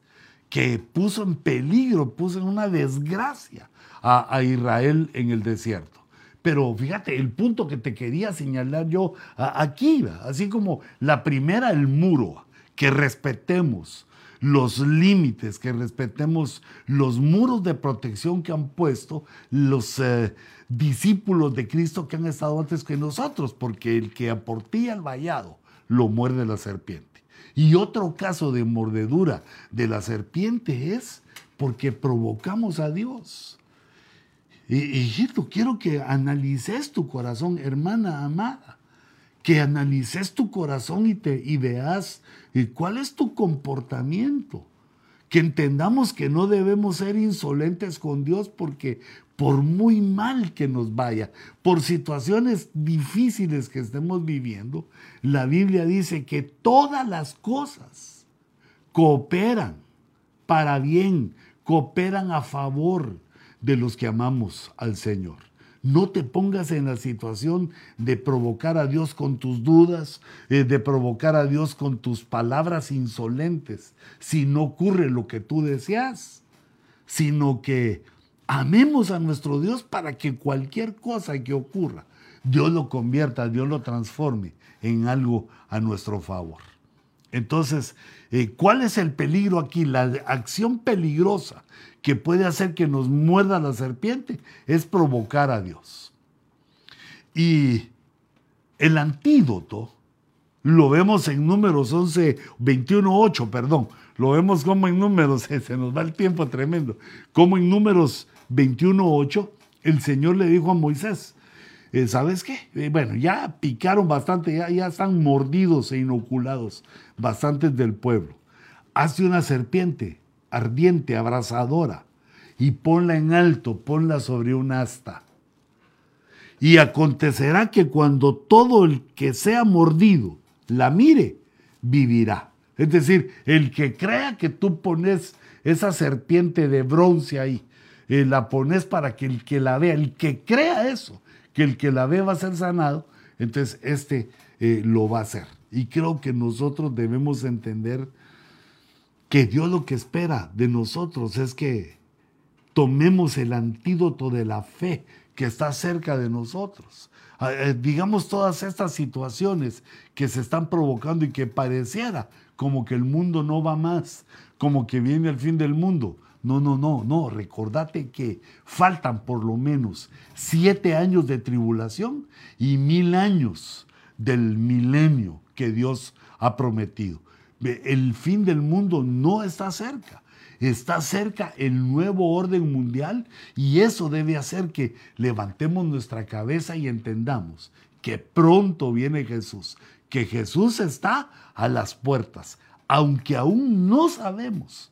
que puso en peligro, puso en una desgracia a, Israel en el desierto. Pero fíjate, el punto que te quería señalar yo aquí, así como la primera, el muro, que respetemos los límites, que respetemos los muros de protección que han puesto los eh, discípulos de Cristo que han estado antes que nosotros, porque el que aportía el vallado lo muerde la serpiente. Y otro caso de mordedura de la serpiente es porque provocamos a Dios. Hijito, quiero que analices tu corazón, hermana amada, que analices tu corazón y, te, y veas cuál es tu comportamiento. Que entendamos que no debemos ser insolentes con Dios porque por muy mal que nos vaya, por situaciones difíciles que estemos viviendo, la Biblia dice que todas las cosas cooperan para bien, cooperan a favor de los que amamos al Señor. No te pongas en la situación de provocar a Dios con tus dudas, eh, de provocar a Dios con tus palabras insolentes, si no ocurre lo que tú deseas, sino que Amemos a nuestro Dios para que cualquier cosa que ocurra, Dios lo convierta, Dios lo transforme en algo a nuestro favor. Entonces, eh, ¿cuál es el peligro aquí? La acción peligrosa que puede hacer que nos muerda la serpiente es provocar a Dios. Y el antídoto lo vemos en números 11, 21, 8, perdón. Lo vemos como en números, se nos va el tiempo tremendo, como en números 21.8, el Señor le dijo a Moisés, eh, ¿sabes qué? Eh, bueno, ya picaron bastante, ya, ya están mordidos e inoculados bastantes del pueblo. Hazte una serpiente ardiente, abrasadora, y ponla en alto, ponla sobre un asta. Y acontecerá que cuando todo el que sea mordido la mire, vivirá. Es decir, el que crea que tú pones esa serpiente de bronce ahí, eh, la pones para que el que la vea, el que crea eso, que el que la ve va a ser sanado, entonces este eh, lo va a hacer. Y creo que nosotros debemos entender que Dios lo que espera de nosotros es que tomemos el antídoto de la fe que está cerca de nosotros. Ah, eh, digamos todas estas situaciones que se están provocando y que pareciera como que el mundo no va más, como que viene el fin del mundo. No, no, no, no. Recordate que faltan por lo menos siete años de tribulación y mil años del milenio que Dios ha prometido. El fin del mundo no está cerca. Está cerca el nuevo orden mundial y eso debe hacer que levantemos nuestra cabeza y entendamos que pronto viene Jesús, que Jesús está a las puertas, aunque aún no sabemos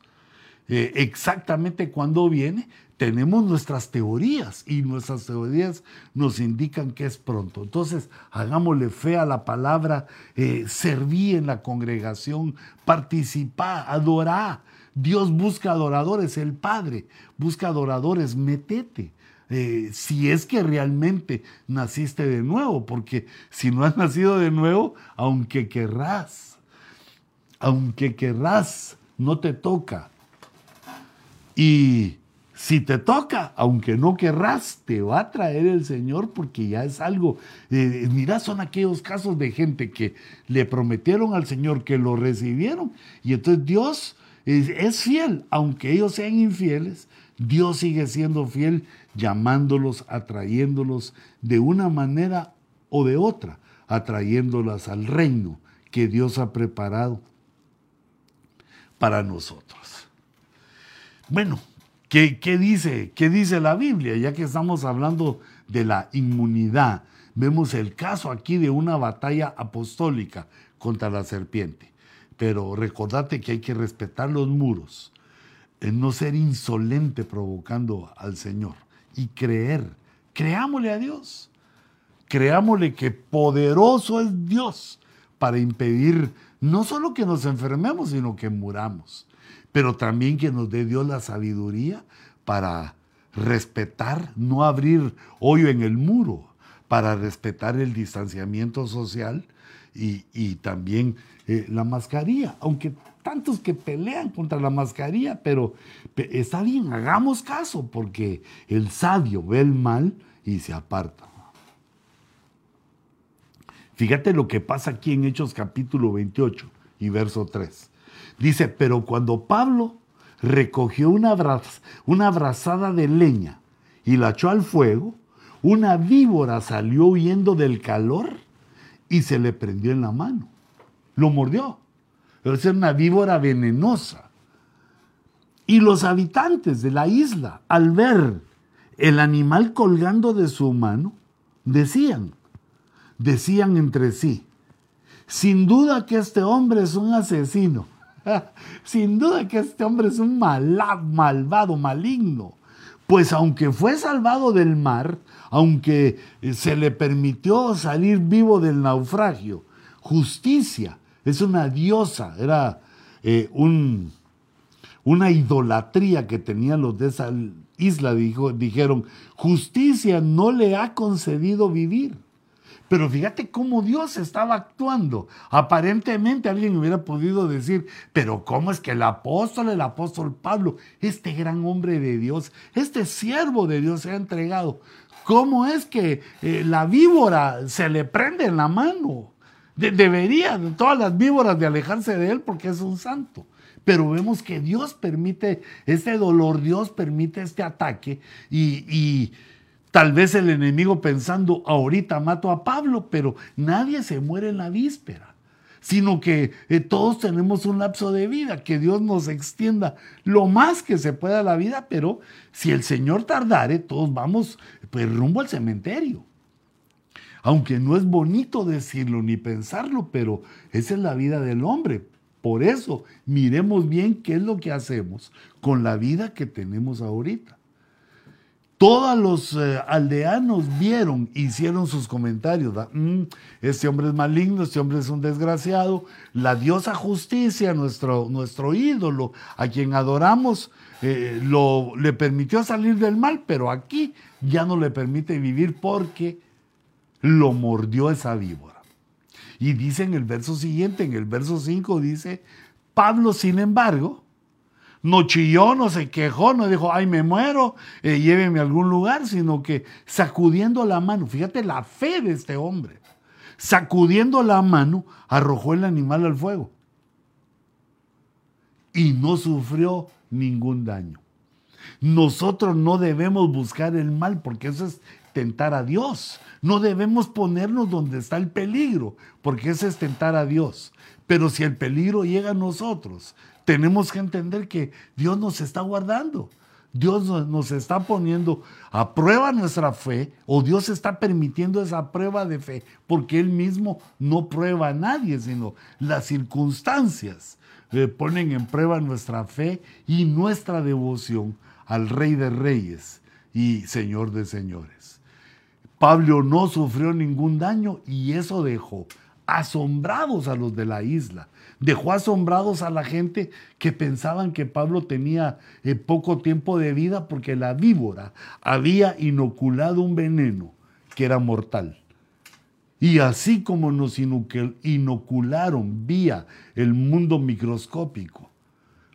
eh, exactamente cuándo viene, tenemos nuestras teorías y nuestras teorías nos indican que es pronto. Entonces, hagámosle fe a la palabra, eh, serví en la congregación, participá, adorá. Dios busca adoradores, el Padre busca adoradores, metete. Eh, si es que realmente naciste de nuevo, porque si no has nacido de nuevo, aunque querrás, aunque querrás, no te toca. Y si te toca, aunque no querrás, te va a traer el Señor porque ya es algo. Eh, mira, son aquellos casos de gente que le prometieron al Señor que lo recibieron y entonces Dios es, fiel, aunque ellos sean infieles, Dios sigue siendo fiel llamándolos, atrayéndolos de una manera o de otra, atrayéndolas al reino que Dios ha preparado para nosotros. Bueno, ¿qué, dice, ¿qué dice la Biblia? Ya que estamos hablando de la inmunidad, vemos el caso aquí de una batalla apostólica contra la serpiente. Pero recordate que hay que respetar los muros, en no ser insolente provocando al Señor y creer. Creámosle a Dios. Creámosle que poderoso es Dios para impedir no solo que nos enfermemos, sino que muramos pero también que nos dé Dios la sabiduría para respetar, no abrir hoyo en el muro, para respetar el distanciamiento social y, también eh, la mascarilla, aunque tantos que pelean contra la mascarilla, pero está bien, hagamos caso, porque el sabio ve el mal y se aparta. Fíjate lo que pasa aquí en Hechos capítulo 28 y verso 3. Dice, pero cuando Pablo recogió una, una brazada de leña y la echó al fuego, una víbora salió huyendo del calor y se le prendió en la mano. Lo mordió. Pero es una víbora venenosa. Y los habitantes de la isla, al ver el animal colgando de su mano, decían, decían entre sí, sin duda que este hombre es un asesino, sin duda que este hombre es un malvado, maligno, pues aunque fue salvado del mar, aunque se le permitió salir vivo del naufragio, justicia es una diosa, era eh, un, una idolatría que tenían los de esa isla, dijeron, justicia no le ha concedido vivir. Pero fíjate cómo Dios estaba actuando. Aparentemente alguien hubiera podido decir, pero ¿cómo es que el apóstol, el apóstol Pablo, este gran hombre de Dios, este siervo de Dios se ha entregado? ¿Cómo es que eh, la víbora se le prende en la mano? deberían todas las víboras de alejarse de él porque es un santo. Pero vemos que Dios permite este dolor, Dios permite este ataque y Tal vez el enemigo pensando, ahorita mato a Pablo, pero nadie se muere en la víspera, sino que eh, todos tenemos un lapso de vida, que Dios nos extienda lo más que se pueda la vida, pero si el Señor tardare, todos vamos pues, rumbo al cementerio. Aunque no es bonito decirlo ni pensarlo, pero esa es la vida del hombre. Por eso, miremos bien qué es lo que hacemos con la vida que tenemos ahorita. Todos los eh, aldeanos vieron, hicieron sus comentarios. Mm, este hombre es maligno, este hombre es un desgraciado. La diosa justicia, nuestro, nuestro ídolo, a quien adoramos, eh, le permitió salir del mal, pero aquí ya no le permite vivir porque lo mordió esa víbora. Y dice en el verso siguiente, en el verso 5, dice, Pablo, sin embargo, no chilló, no se quejó, no dijo, ay, me muero, eh, lléveme a algún lugar, sino que sacudiendo la mano, fíjate la fe de este hombre, sacudiendo la mano, arrojó el animal al fuego y no sufrió ningún daño. Nosotros no debemos buscar el mal porque eso es tentar a Dios. No debemos ponernos donde está el peligro porque eso es tentar a Dios. Pero si el peligro llega a nosotros, tenemos que entender que Dios nos está guardando. Dios nos está poniendo a prueba nuestra fe o Dios está permitiendo esa prueba de fe porque Él mismo no prueba a nadie, sino las circunstancias ponen en prueba nuestra fe y nuestra devoción al Rey de Reyes y Señor de Señores. Pablo no sufrió ningún daño y eso dejó asombrados a los de la isla dejó asombrados a la gente que pensaban que Pablo tenía eh, poco tiempo de vida porque la víbora había inoculado un veneno que era mortal. Y así como nos inocularon vía el mundo microscópico,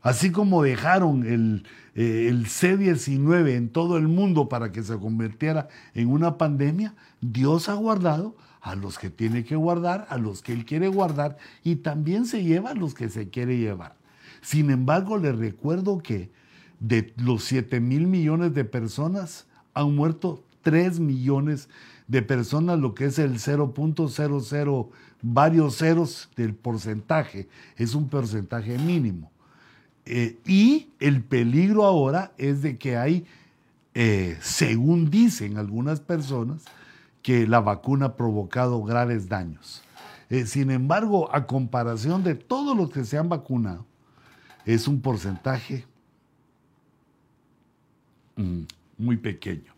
así como dejaron el, eh, el C-19 en todo el mundo para que se convirtiera en una pandemia, Dios ha guardado a los que tiene que guardar, a los que él quiere guardar y también se lleva a los que se quiere llevar. Sin embargo, le recuerdo que de los 7 mil millones de personas han muerto 3 millones de personas, lo que es el 0.00 varios ceros del porcentaje, es un porcentaje mínimo. Eh, y el peligro ahora es de que hay, eh, según dicen algunas personas, que la vacuna ha provocado graves daños. Eh, sin embargo, a comparación de todos los que se han vacunado, es un porcentaje mm, muy pequeño.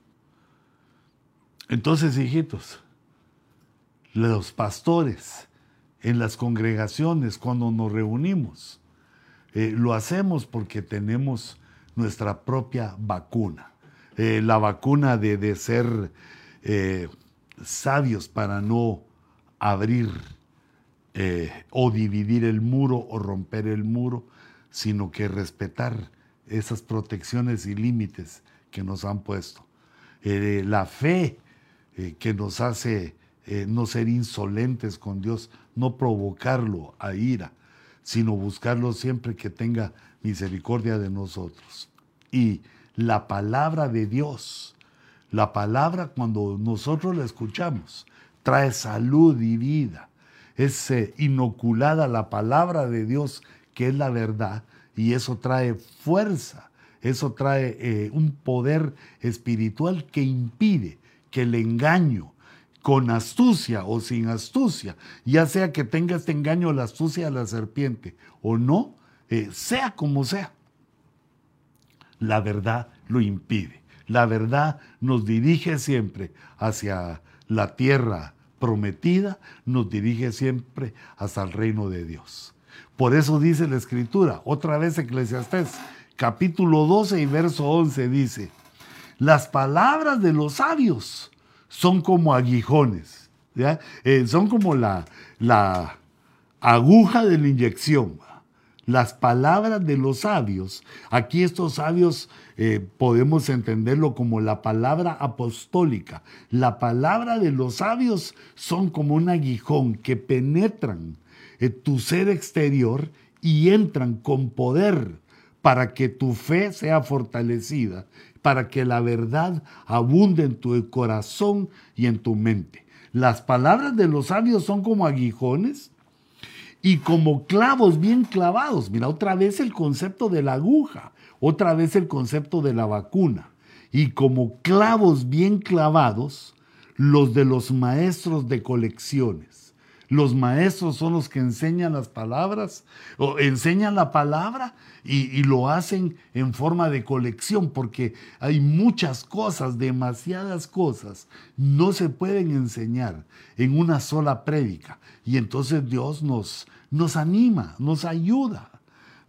Entonces, hijitos, los pastores en las congregaciones, cuando nos reunimos, eh, lo hacemos porque tenemos nuestra propia vacuna. Eh, la vacuna de, de ser sabios para no abrir eh, o dividir el muro o romper el muro, sino que respetar esas protecciones y límites que nos han puesto. Eh, la fe eh, que nos hace no ser insolentes con Dios, no provocarlo a ira, sino buscarlo siempre que tenga misericordia de nosotros. Y la palabra de Dios, la palabra cuando nosotros la escuchamos, trae salud y vida. Es eh, inoculada la palabra de Dios, que es la verdad, y eso trae fuerza, eso trae eh, un poder espiritual que impide que el engaño, con astucia o sin astucia, ya sea que tenga este engaño la astucia de la serpiente o no, eh, sea como sea, la verdad lo impide. La verdad nos dirige siempre hacia la tierra prometida, nos dirige siempre hasta el reino de Dios. Por eso dice la escritura, otra vez Eclesiastés, capítulo 12 y verso 11 dice, las palabras de los sabios son como aguijones, eh, son como la, la aguja de la inyección. Las palabras de los sabios, aquí estos sabios eh, podemos entenderlo como la palabra apostólica. La palabra de los sabios son como un aguijón que penetran en tu ser exterior y entran con poder para que tu fe sea fortalecida para que la verdad abunde en tu corazón y en tu mente. Las palabras de los sabios son como aguijones y como clavos bien clavados. Mira, otra vez el concepto de la aguja, otra vez el concepto de la vacuna. Y como clavos bien clavados, los de los maestros de colecciones. Los maestros son los que enseñan las palabras, o enseñan la palabra y, lo hacen en forma de colección, porque hay muchas cosas, demasiadas cosas, no se pueden enseñar en una sola prédica. Y entonces Dios nos, nos anima, nos ayuda,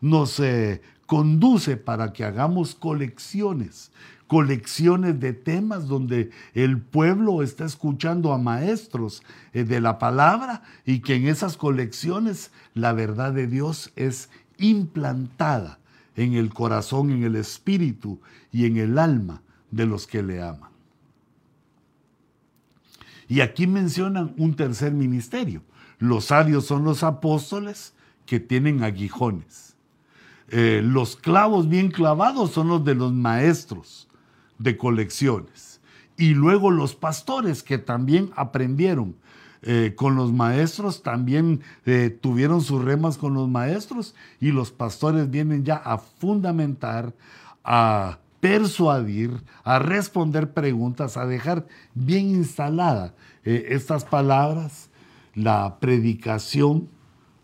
nos eh, conduce para que hagamos colecciones colecciones de temas donde el pueblo está escuchando a maestros eh, de la palabra y que en esas colecciones la verdad de Dios es implantada en el corazón, en el espíritu y en el alma de los que le aman. Y aquí mencionan un tercer ministerio. Los sabios son los apóstoles que tienen aguijones. Eh, los clavos bien clavados son los de los maestros de colecciones. Y luego los pastores que también aprendieron eh, con los maestros, también eh, tuvieron sus remas con los maestros y los pastores vienen ya a fundamentar, a persuadir, a responder preguntas, a dejar bien instalada eh, estas palabras, la predicación,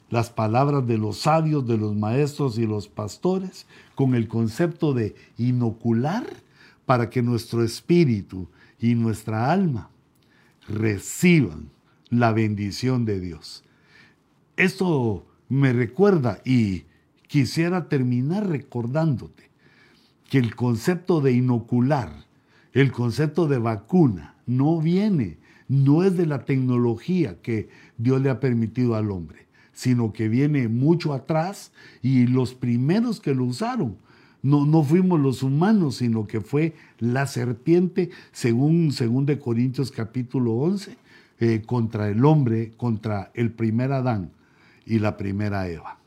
las palabras de los sabios, de los maestros y los pastores, con el concepto de inocular para que nuestro espíritu y nuestra alma reciban la bendición de Dios. Esto me recuerda y quisiera terminar recordándote que el concepto de inocular, el concepto de vacuna, no viene, no es de la tecnología que Dios le ha permitido al hombre, sino que viene mucho atrás y los primeros que lo usaron no, fuimos los humanos, sino que fue la serpiente, según, según de Corintios capítulo 11, eh, contra el hombre, contra el primer Adán y la primera Eva.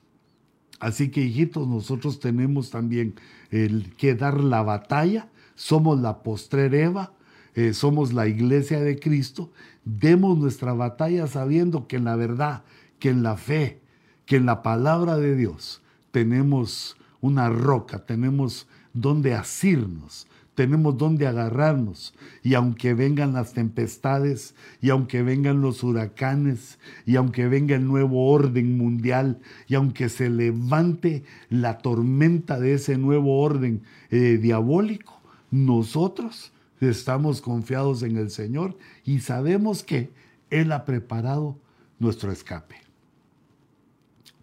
Así que hijitos, nosotros tenemos también el que dar la batalla, somos la postrer Eva, eh, somos la iglesia de Cristo, demos nuestra batalla sabiendo que en la verdad, que en la fe, que en la palabra de Dios tenemos una roca, tenemos donde asirnos, tenemos donde agarrarnos. Y aunque vengan las tempestades, y aunque vengan los huracanes, y aunque venga el nuevo orden mundial, y aunque se levante la tormenta de ese nuevo orden eh, diabólico, nosotros estamos confiados en el Señor y sabemos que Él ha preparado nuestro escape.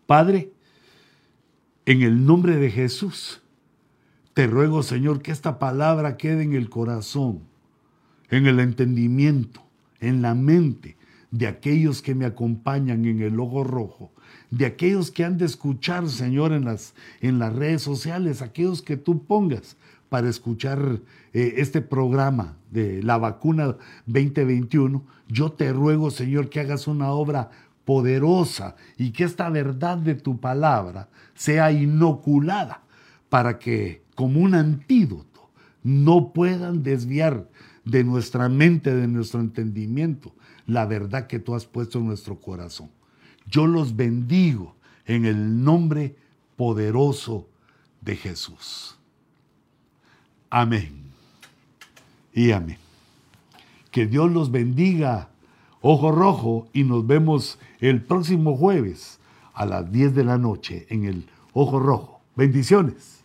Padre, en el nombre de Jesús, te ruego, Señor, que esta palabra quede en el corazón, en el entendimiento, en la mente de aquellos que me acompañan en el ojo rojo, de aquellos que han de escuchar, Señor, en las, en las redes sociales, aquellos que tú pongas para escuchar eh, este programa de la vacuna 2021, yo te ruego, Señor, que hagas una obra poderosa y que esta verdad de tu palabra sea inoculada para que como un antídoto no puedan desviar de nuestra mente, de nuestro entendimiento, la verdad que tú has puesto en nuestro corazón. Yo los bendigo en el nombre poderoso de Jesús. Amén. Y amén. Que Dios los bendiga, ojo rojo, y nos vemos el próximo jueves a las 10 de la noche en el ojo rojo. Bendiciones.